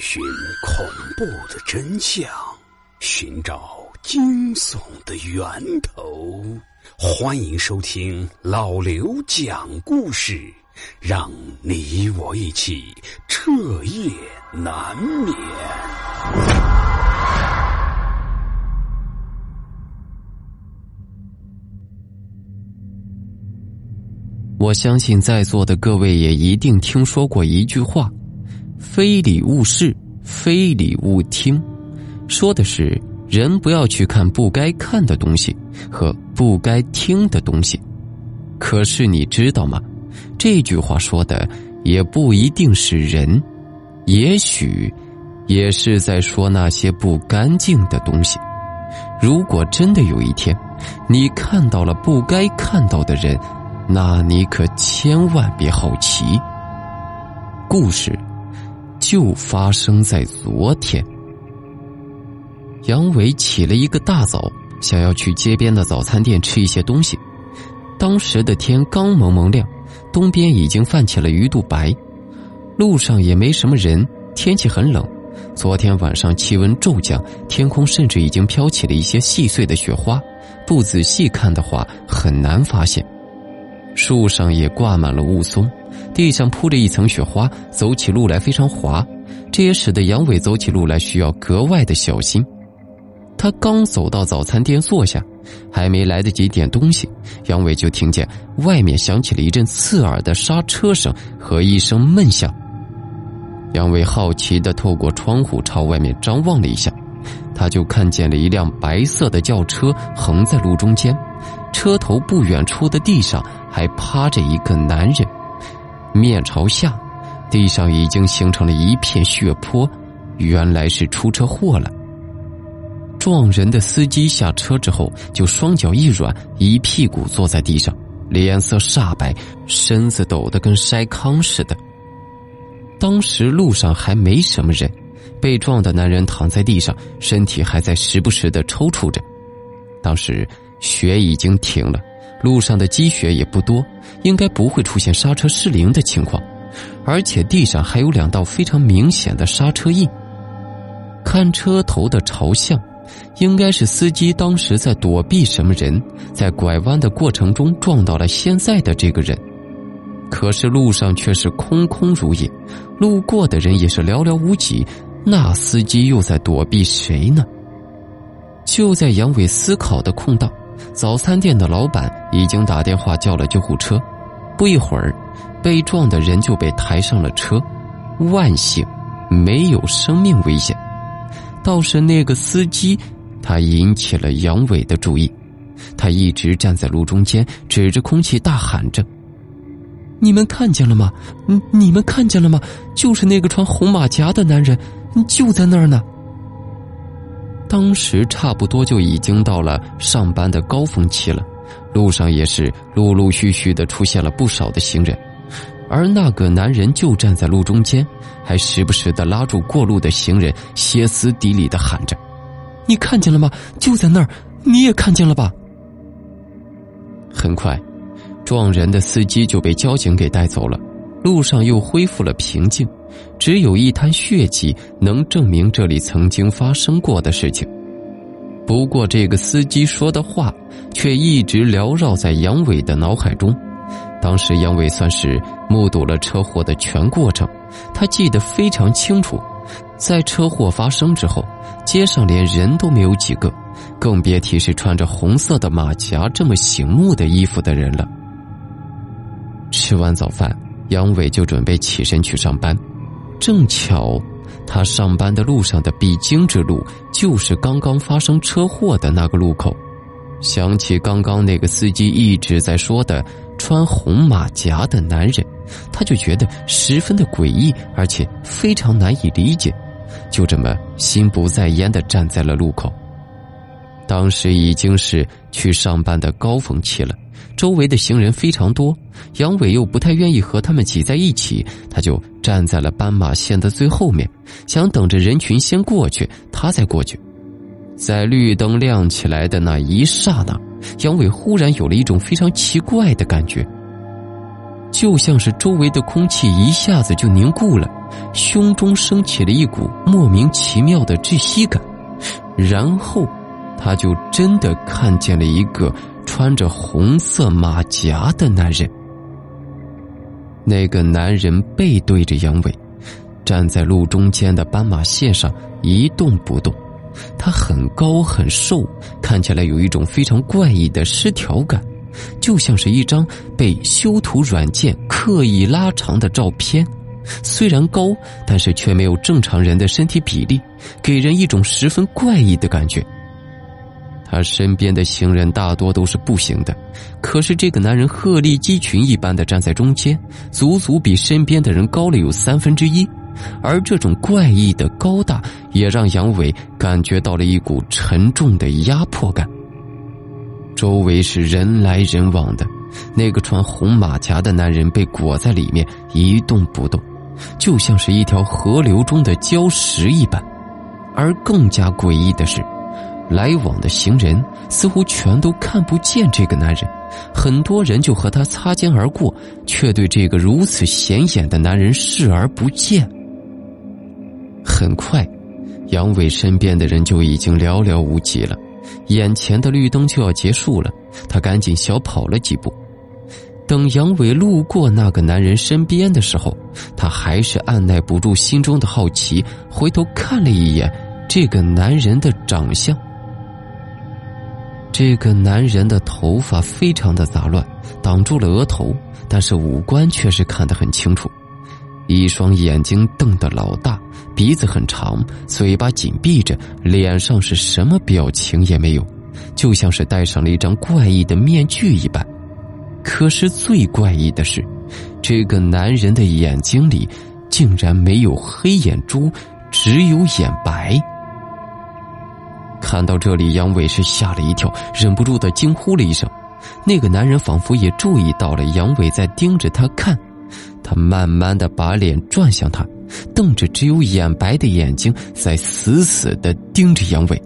寻恐怖的真相，寻找惊悚的源头。欢迎收听老刘讲故事，让你我一起彻夜难眠。我相信在座的各位也一定听说过一句话。非礼勿视，非礼勿听，说的是人不要去看不该看的东西和不该听的东西。可是你知道吗？这句话说的也不一定是人，也许也是在说那些不干净的东西。如果真的有一天，你看到了不该看到的人，那你可千万别好奇。故事。就发生在昨天。杨伟起了一个大早，想要去街边的早餐店吃一些东西。当时的天刚蒙蒙亮，东边已经泛起了鱼肚白，路上也没什么人，天气很冷。昨天晚上气温骤降，天空甚至已经飘起了一些细碎的雪花，不仔细看的话很难发现。树上也挂满了雾凇。地上铺着一层雪花，走起路来非常滑，这也使得杨伟走起路来需要格外的小心。他刚走到早餐店坐下，还没来得及点东西，杨伟就听见外面响起了一阵刺耳的刹车声和一声闷响。杨伟好奇的透过窗户朝外面张望了一下，他就看见了一辆白色的轿车横在路中间，车头不远处的地上还趴着一个男人。面朝下，地上已经形成了一片血泊，原来是出车祸了。撞人的司机下车之后，就双脚一软，一屁股坐在地上，脸色煞白，身子抖得跟筛糠似的。当时路上还没什么人，被撞的男人躺在地上，身体还在时不时的抽搐着。当时雪已经停了。路上的积雪也不多，应该不会出现刹车失灵的情况，而且地上还有两道非常明显的刹车印。看车头的朝向，应该是司机当时在躲避什么人，在拐弯的过程中撞到了现在的这个人。可是路上却是空空如也，路过的人也是寥寥无几，那司机又在躲避谁呢？就在杨伟思考的空档。早餐店的老板已经打电话叫了救护车，不一会儿，被撞的人就被抬上了车，万幸，没有生命危险。倒是那个司机，他引起了杨伟的注意，他一直站在路中间，指着空气大喊着：“你们看见了吗？你你们看见了吗？就是那个穿红马甲的男人，就在那儿呢。”当时差不多就已经到了上班的高峰期了，路上也是陆陆续续的出现了不少的行人，而那个男人就站在路中间，还时不时的拉住过路的行人，歇斯底里的喊着：“你看见了吗？就在那儿，你也看见了吧？”很快，撞人的司机就被交警给带走了，路上又恢复了平静。只有一滩血迹能证明这里曾经发生过的事情。不过，这个司机说的话却一直缭绕在杨伟的脑海中。当时，杨伟算是目睹了车祸的全过程，他记得非常清楚。在车祸发生之后，街上连人都没有几个，更别提是穿着红色的马甲这么醒目的衣服的人了。吃完早饭，杨伟就准备起身去上班。正巧，他上班的路上的必经之路就是刚刚发生车祸的那个路口。想起刚刚那个司机一直在说的穿红马甲的男人，他就觉得十分的诡异，而且非常难以理解。就这么心不在焉的站在了路口。当时已经是去上班的高峰期了。周围的行人非常多，杨伟又不太愿意和他们挤在一起，他就站在了斑马线的最后面，想等着人群先过去，他再过去。在绿灯亮起来的那一刹那，杨伟忽然有了一种非常奇怪的感觉。就像是周围的空气一下子就凝固了，胸中升起了一股莫名其妙的窒息感，然后，他就真的看见了一个穿着红色马甲的男人。那个男人背对着杨伟，站在路中间的斑马线上一动不动。他很高很瘦，看起来有一种非常怪异的失调感。就像是一张被修图软件刻意拉长的照片，虽然高，但是却没有正常人的身体比例，给人一种十分怪异的感觉。他身边的行人大多都是步行的，可是这个男人鹤立鸡群一般的站在中间，足足比身边的人高了有三分之一，而这种怪异的高大也让杨伟感觉到了一股沉重的压迫感。周围是人来人往的，那个穿红马甲的男人被裹在里面一动不动，就像是一条河流中的礁石一般。而更加诡异的是，来往的行人似乎全都看不见这个男人，很多人就和他擦肩而过，却对这个如此显眼的男人视而不见。很快，杨伟身边的人就已经寥寥无几了。眼前的绿灯就要结束了，他赶紧小跑了几步。等杨伟路过那个男人身边的时候，他还是按耐不住心中的好奇，回头看了一眼这个男人的长相。这个男人的头发非常的杂乱，挡住了额头，但是五官却是看得很清楚。一双眼睛瞪得老大，鼻子很长，嘴巴紧闭着，脸上是什么表情也没有，就像是戴上了一张怪异的面具一般。可是最怪异的是，这个男人的眼睛里竟然没有黑眼珠，只有眼白。看到这里，杨伟是吓了一跳，忍不住的惊呼了一声。那个男人仿佛也注意到了杨伟在盯着他看。他慢慢的把脸转向他，瞪着只有眼白的眼睛，在死死的盯着杨伟。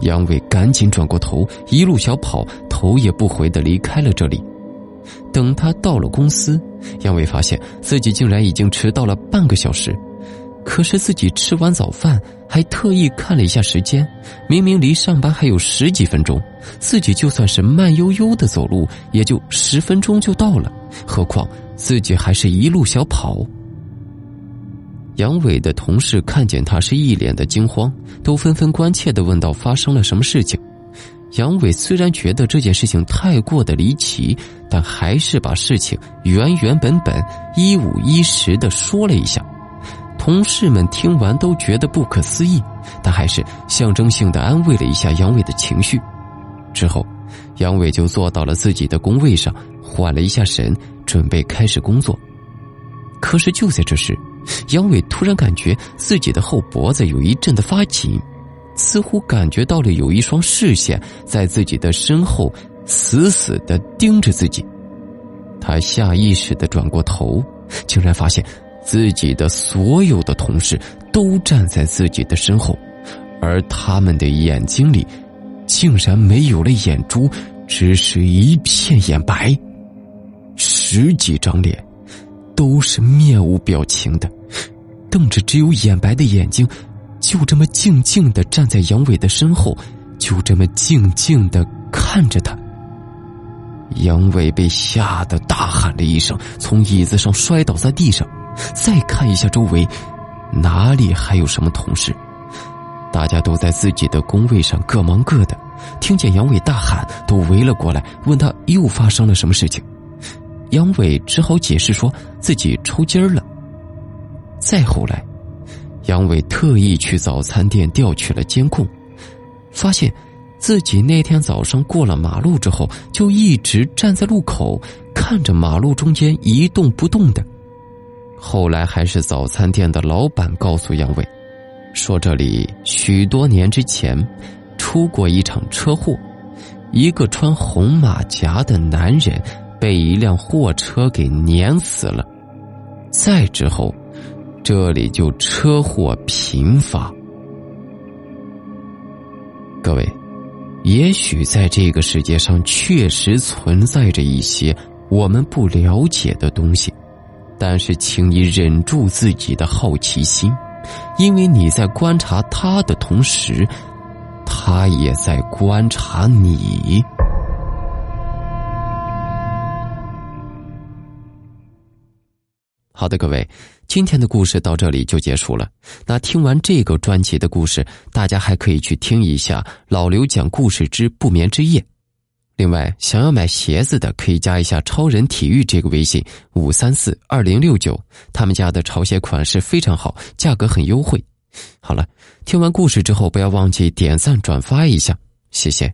杨伟赶紧转过头，一路小跑，头也不回的离开了这里。等他到了公司，杨伟发现自己竟然已经迟到了半个小时。可是自己吃完早饭，还特意看了一下时间，明明离上班还有十几分钟，自己就算是慢悠悠的走路，也就十分钟就到了，何况自己还是一路小跑。杨伟的同事看见他是一脸的惊慌，都纷纷关切的问道：“发生了什么事情？”杨伟虽然觉得这件事情太过的离奇，但还是把事情原原本本、一五一十的说了一下。同事们听完都觉得不可思议，但还是象征性的安慰了一下杨伟的情绪。之后，杨伟就坐到了自己的工位上，缓了一下神，准备开始工作。可是就在这时，杨伟突然感觉自己的后脖子有一阵的发紧，似乎感觉到了有一双视线在自己的身后死死的盯着自己。他下意识的转过头，竟然发现。自己的所有的同事都站在自己的身后，而他们的眼睛里竟然没有了眼珠，只是一片眼白。十几张脸都是面无表情的，瞪着只有眼白的眼睛，就这么静静的站在杨伟的身后，就这么静静的看着他。杨伟被吓得大喊了一声，从椅子上摔倒在地上。再看一下周围，哪里还有什么同事？大家都在自己的工位上各忙各的。听见杨伟大喊，都围了过来，问他又发生了什么事情。杨伟只好解释说自己抽筋儿了。再后来，杨伟特意去早餐店调取了监控，发现自己那天早上过了马路之后，就一直站在路口，看着马路中间一动不动的。后来还是早餐店的老板告诉杨伟，说这里许多年之前出过一场车祸，一个穿红马甲的男人被一辆货车给碾死了。再之后，这里就车祸频发。各位，也许在这个世界上确实存在着一些我们不了解的东西。但是，请你忍住自己的好奇心，因为你在观察他的同时，他也在观察你。好的，各位，今天的故事到这里就结束了。那听完这个专辑的故事，大家还可以去听一下老刘讲故事之不眠之夜。另外，想要买鞋子的，可以加一下超人体育这个微信五三四二零六九，他们家的潮鞋款式非常好，价格很优惠。好了，听完故事之后，不要忘记点赞转发一下，谢谢。